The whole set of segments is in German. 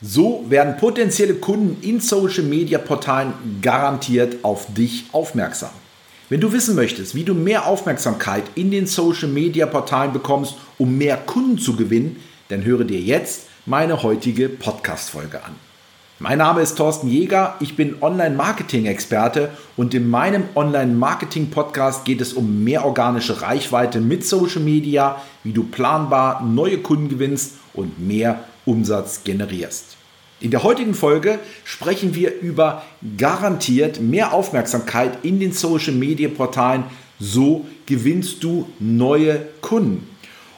So werden potenzielle Kunden in Social Media Portalen garantiert auf dich aufmerksam. Wenn du wissen möchtest, wie du mehr Aufmerksamkeit in den Social Media Portalen bekommst, um mehr Kunden zu gewinnen, dann höre dir jetzt meine heutige Podcast Folge an. Mein Name ist Thorsten Jäger, ich bin Online-Marketing-Experte und in meinem Online-Marketing-Podcast geht es um mehr organische Reichweite mit Social Media, wie du planbar neue Kunden gewinnst und mehr Umsatz generierst. In der heutigen Folge sprechen wir über garantiert mehr Aufmerksamkeit in den Social Media Portalen. So gewinnst du neue Kunden.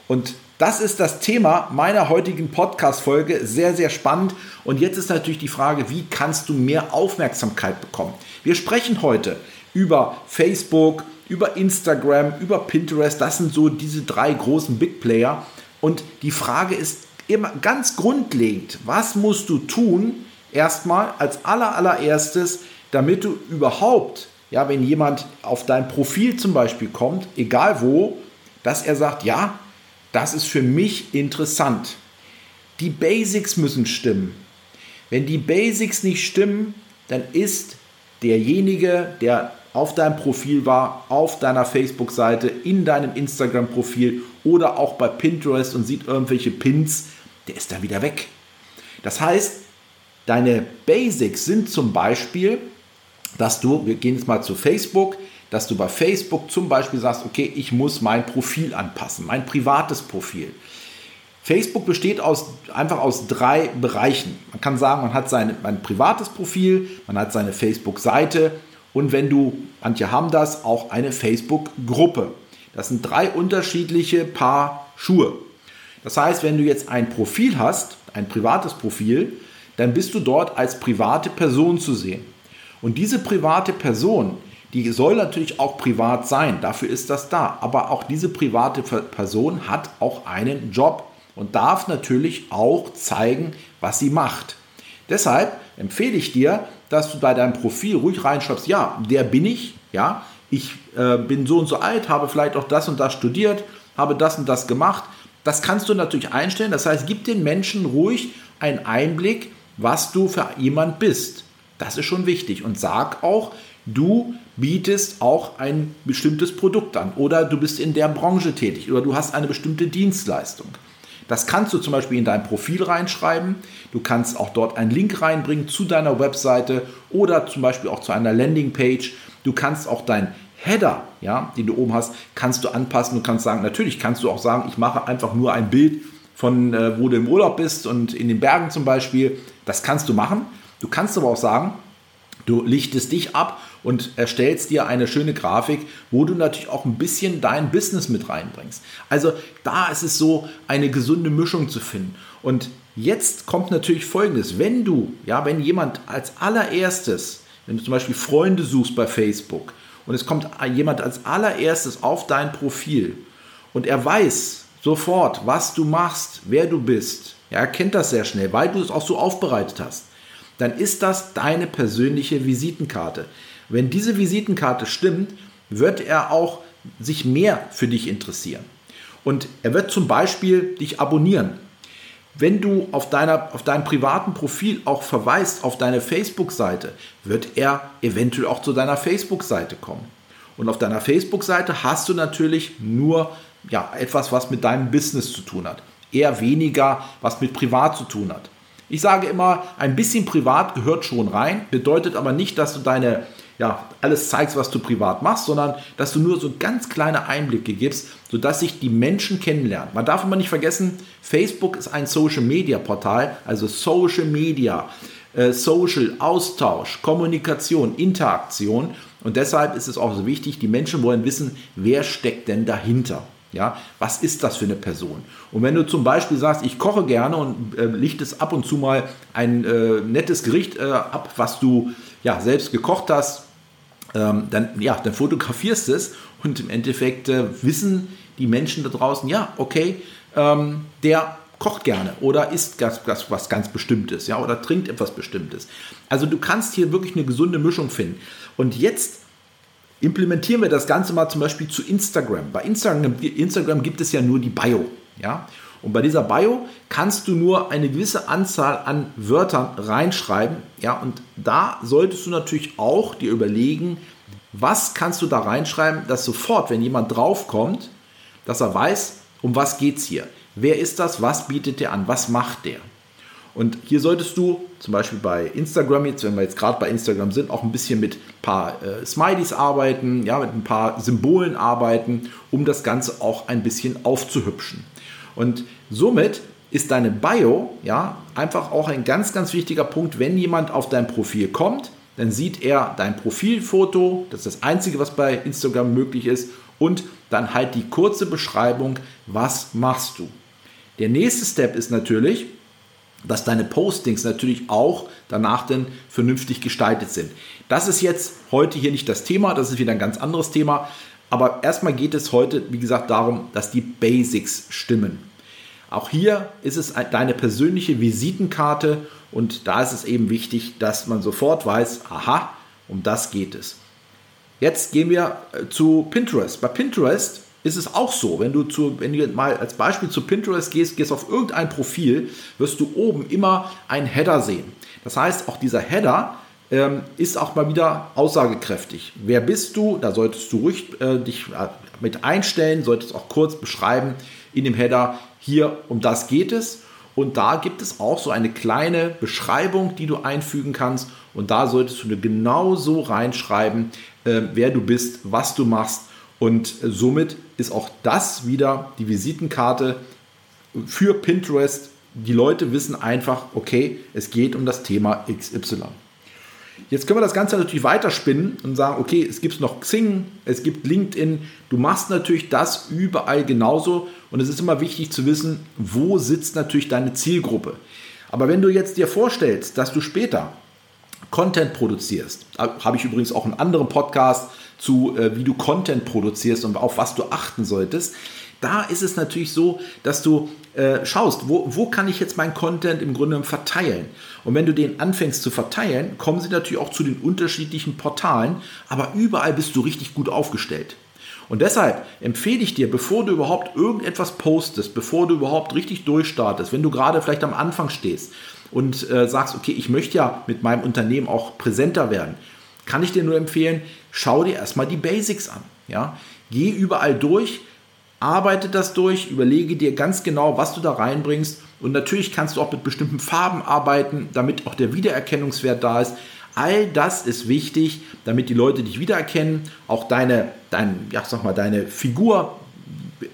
Und das ist das Thema meiner heutigen Podcast-Folge. Sehr, sehr spannend. Und jetzt ist natürlich die Frage, wie kannst du mehr Aufmerksamkeit bekommen? Wir sprechen heute über Facebook, über Instagram, über Pinterest. Das sind so diese drei großen Big Player. Und die Frage ist immer ganz grundlegend, was musst du tun, erstmal als aller, allererstes, damit du überhaupt, ja, wenn jemand auf dein Profil zum Beispiel kommt, egal wo, dass er sagt, ja, das ist für mich interessant. Die Basics müssen stimmen. Wenn die Basics nicht stimmen, dann ist derjenige, der auf deinem Profil war, auf deiner Facebook-Seite, in deinem Instagram-Profil oder auch bei Pinterest und sieht irgendwelche Pins, der ist dann wieder weg. Das heißt, deine Basics sind zum Beispiel, dass du, wir gehen jetzt mal zu Facebook, dass du bei Facebook zum Beispiel sagst, okay, ich muss mein Profil anpassen, mein privates Profil. Facebook besteht aus, einfach aus drei Bereichen. Man kann sagen, man hat sein, ein privates Profil, man hat seine Facebook-Seite und wenn du, manche haben das, auch eine Facebook-Gruppe. Das sind drei unterschiedliche Paar Schuhe. Das heißt, wenn du jetzt ein Profil hast, ein privates Profil, dann bist du dort als private Person zu sehen. Und diese private Person, die soll natürlich auch privat sein, dafür ist das da. Aber auch diese private Person hat auch einen Job und darf natürlich auch zeigen, was sie macht. Deshalb empfehle ich dir, dass du bei deinem Profil ruhig reinschreibst, ja, der bin ich, ja, ich äh, bin so und so alt, habe vielleicht auch das und das studiert, habe das und das gemacht. Das kannst du natürlich einstellen. Das heißt, gib den Menschen ruhig einen Einblick, was du für jemand bist. Das ist schon wichtig. Und sag auch, du bietest auch ein bestimmtes Produkt an oder du bist in der Branche tätig oder du hast eine bestimmte Dienstleistung. Das kannst du zum Beispiel in dein Profil reinschreiben. Du kannst auch dort einen Link reinbringen zu deiner Webseite oder zum Beispiel auch zu einer Landingpage. Du kannst auch dein Header, ja, den du oben hast, kannst du anpassen. Du kannst sagen, natürlich kannst du auch sagen, ich mache einfach nur ein Bild von, äh, wo du im Urlaub bist und in den Bergen zum Beispiel. Das kannst du machen. Du kannst aber auch sagen, Du lichtest dich ab und erstellst dir eine schöne Grafik, wo du natürlich auch ein bisschen dein Business mit reinbringst. Also da ist es so, eine gesunde Mischung zu finden. Und jetzt kommt natürlich Folgendes. Wenn du, ja, wenn jemand als allererstes, wenn du zum Beispiel Freunde suchst bei Facebook und es kommt jemand als allererstes auf dein Profil und er weiß sofort, was du machst, wer du bist, ja, er kennt das sehr schnell, weil du es auch so aufbereitet hast dann ist das deine persönliche Visitenkarte. Wenn diese Visitenkarte stimmt, wird er auch sich mehr für dich interessieren. Und er wird zum Beispiel dich abonnieren. Wenn du auf, deiner, auf deinem privaten Profil auch verweist auf deine Facebook-Seite, wird er eventuell auch zu deiner Facebook-Seite kommen. Und auf deiner Facebook-Seite hast du natürlich nur ja, etwas, was mit deinem Business zu tun hat. Eher weniger, was mit privat zu tun hat. Ich sage immer, ein bisschen privat gehört schon rein, bedeutet aber nicht, dass du deine, ja, alles zeigst, was du privat machst, sondern dass du nur so ganz kleine Einblicke gibst, sodass sich die Menschen kennenlernen. Man darf immer nicht vergessen, Facebook ist ein Social Media Portal, also Social Media, äh, Social Austausch, Kommunikation, Interaktion. Und deshalb ist es auch so wichtig, die Menschen wollen wissen, wer steckt denn dahinter. Ja, was ist das für eine Person? Und wenn du zum Beispiel sagst, ich koche gerne und äh, lichtest ab und zu mal ein äh, nettes Gericht äh, ab, was du ja selbst gekocht hast, ähm, dann, ja, dann fotografierst es und im Endeffekt äh, wissen die Menschen da draußen, ja, okay, ähm, der kocht gerne oder isst was, was, was ganz Bestimmtes, ja, oder trinkt etwas Bestimmtes. Also du kannst hier wirklich eine gesunde Mischung finden. Und jetzt implementieren wir das Ganze mal zum Beispiel zu Instagram. Bei Instagram, Instagram gibt es ja nur die Bio. Ja? Und bei dieser Bio kannst du nur eine gewisse Anzahl an Wörtern reinschreiben. Ja, und da solltest du natürlich auch dir überlegen, was kannst du da reinschreiben, dass sofort, wenn jemand draufkommt, dass er weiß, um was geht es hier. Wer ist das? Was bietet der an? Was macht der? Und hier solltest du zum Beispiel bei Instagram, jetzt, wenn wir jetzt gerade bei Instagram sind, auch ein bisschen mit ein paar äh, Smileys arbeiten, ja, mit ein paar Symbolen arbeiten, um das Ganze auch ein bisschen aufzuhübschen. Und somit ist deine Bio ja einfach auch ein ganz, ganz wichtiger Punkt, wenn jemand auf dein Profil kommt, dann sieht er dein Profilfoto, das ist das Einzige, was bei Instagram möglich ist, und dann halt die kurze Beschreibung, was machst du. Der nächste Step ist natürlich, dass deine Postings natürlich auch danach dann vernünftig gestaltet sind. Das ist jetzt heute hier nicht das Thema, das ist wieder ein ganz anderes Thema. Aber erstmal geht es heute, wie gesagt, darum, dass die Basics stimmen. Auch hier ist es deine persönliche Visitenkarte und da ist es eben wichtig, dass man sofort weiß, aha, um das geht es. Jetzt gehen wir äh, zu Pinterest. Bei Pinterest ist es auch so, wenn du, zu, wenn du mal als Beispiel zu Pinterest gehst, gehst auf irgendein Profil, wirst du oben immer einen Header sehen. Das heißt, auch dieser Header ähm, ist auch mal wieder aussagekräftig. Wer bist du? Da solltest du ruhig äh, dich äh, mit einstellen, solltest auch kurz beschreiben in dem Header, hier um das geht es. Und da gibt es auch so eine kleine Beschreibung, die du einfügen kannst. Und da solltest du genau so reinschreiben, äh, wer du bist, was du machst und somit ist auch das wieder die Visitenkarte für Pinterest. Die Leute wissen einfach, okay, es geht um das Thema XY. Jetzt können wir das Ganze natürlich weiterspinnen und sagen, okay, es gibt noch Xing, es gibt LinkedIn. Du machst natürlich das überall genauso und es ist immer wichtig zu wissen, wo sitzt natürlich deine Zielgruppe. Aber wenn du jetzt dir vorstellst, dass du später Content produzierst, habe ich übrigens auch einen anderen Podcast zu, äh, wie du Content produzierst und auf was du achten solltest. Da ist es natürlich so, dass du äh, schaust, wo, wo kann ich jetzt meinen Content im Grunde verteilen. Und wenn du den anfängst zu verteilen, kommen sie natürlich auch zu den unterschiedlichen Portalen, aber überall bist du richtig gut aufgestellt. Und deshalb empfehle ich dir, bevor du überhaupt irgendetwas postest, bevor du überhaupt richtig durchstartest, wenn du gerade vielleicht am Anfang stehst und äh, sagst, okay, ich möchte ja mit meinem Unternehmen auch präsenter werden, kann ich dir nur empfehlen, schau dir erstmal die Basics an. Ja? Geh überall durch, arbeite das durch, überlege dir ganz genau, was du da reinbringst. Und natürlich kannst du auch mit bestimmten Farben arbeiten, damit auch der Wiedererkennungswert da ist. All das ist wichtig, damit die Leute dich wiedererkennen. Auch deine, dein, ja, sag mal, deine Figur,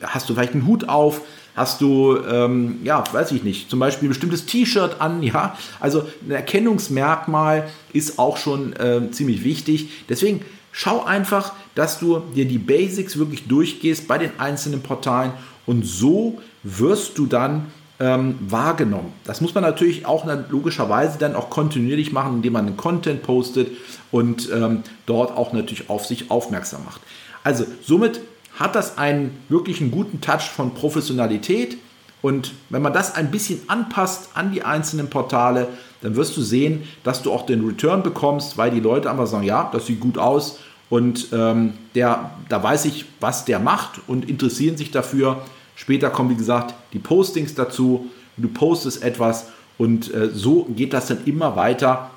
hast du vielleicht einen Hut auf, Hast du, ähm, ja, weiß ich nicht, zum Beispiel ein bestimmtes T-Shirt an, ja. Also ein Erkennungsmerkmal ist auch schon äh, ziemlich wichtig. Deswegen schau einfach, dass du dir die Basics wirklich durchgehst bei den einzelnen Portalen und so wirst du dann ähm, wahrgenommen. Das muss man natürlich auch logischerweise dann auch kontinuierlich machen, indem man den Content postet und ähm, dort auch natürlich auf sich aufmerksam macht. Also somit hat das einen wirklich einen guten Touch von Professionalität. Und wenn man das ein bisschen anpasst an die einzelnen Portale, dann wirst du sehen, dass du auch den Return bekommst, weil die Leute einfach sagen, ja, das sieht gut aus und ähm, der, da weiß ich, was der macht und interessieren sich dafür. Später kommen, wie gesagt, die Postings dazu. Du postest etwas und äh, so geht das dann immer weiter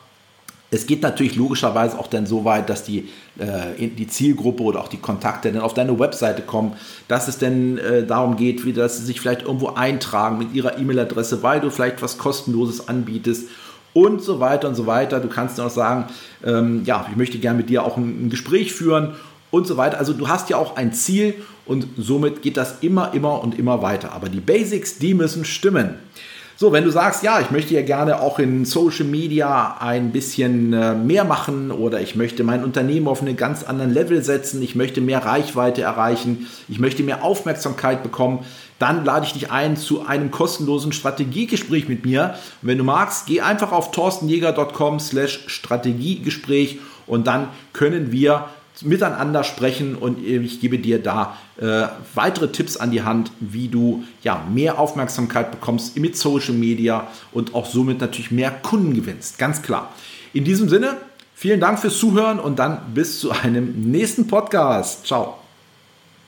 es geht natürlich logischerweise auch dann so weit, dass die, äh, die Zielgruppe oder auch die Kontakte dann auf deine Webseite kommen, dass es dann äh, darum geht, wie dass sie sich vielleicht irgendwo eintragen mit ihrer E-Mail-Adresse, weil du vielleicht was kostenloses anbietest und so weiter und so weiter. Du kannst dann auch sagen, ähm, ja, ich möchte gerne mit dir auch ein, ein Gespräch führen und so weiter. Also du hast ja auch ein Ziel und somit geht das immer, immer und immer weiter. Aber die Basics, die müssen stimmen. So, wenn du sagst, ja, ich möchte ja gerne auch in Social Media ein bisschen äh, mehr machen oder ich möchte mein Unternehmen auf einen ganz anderen Level setzen, ich möchte mehr Reichweite erreichen, ich möchte mehr Aufmerksamkeit bekommen, dann lade ich dich ein zu einem kostenlosen Strategiegespräch mit mir. Und wenn du magst, geh einfach auf torstenjäger.com slash Strategiegespräch und dann können wir miteinander sprechen und ich gebe dir da äh, weitere Tipps an die Hand, wie du ja mehr Aufmerksamkeit bekommst mit Social Media und auch somit natürlich mehr Kunden gewinnst. Ganz klar. In diesem Sinne, vielen Dank fürs Zuhören und dann bis zu einem nächsten Podcast. Ciao.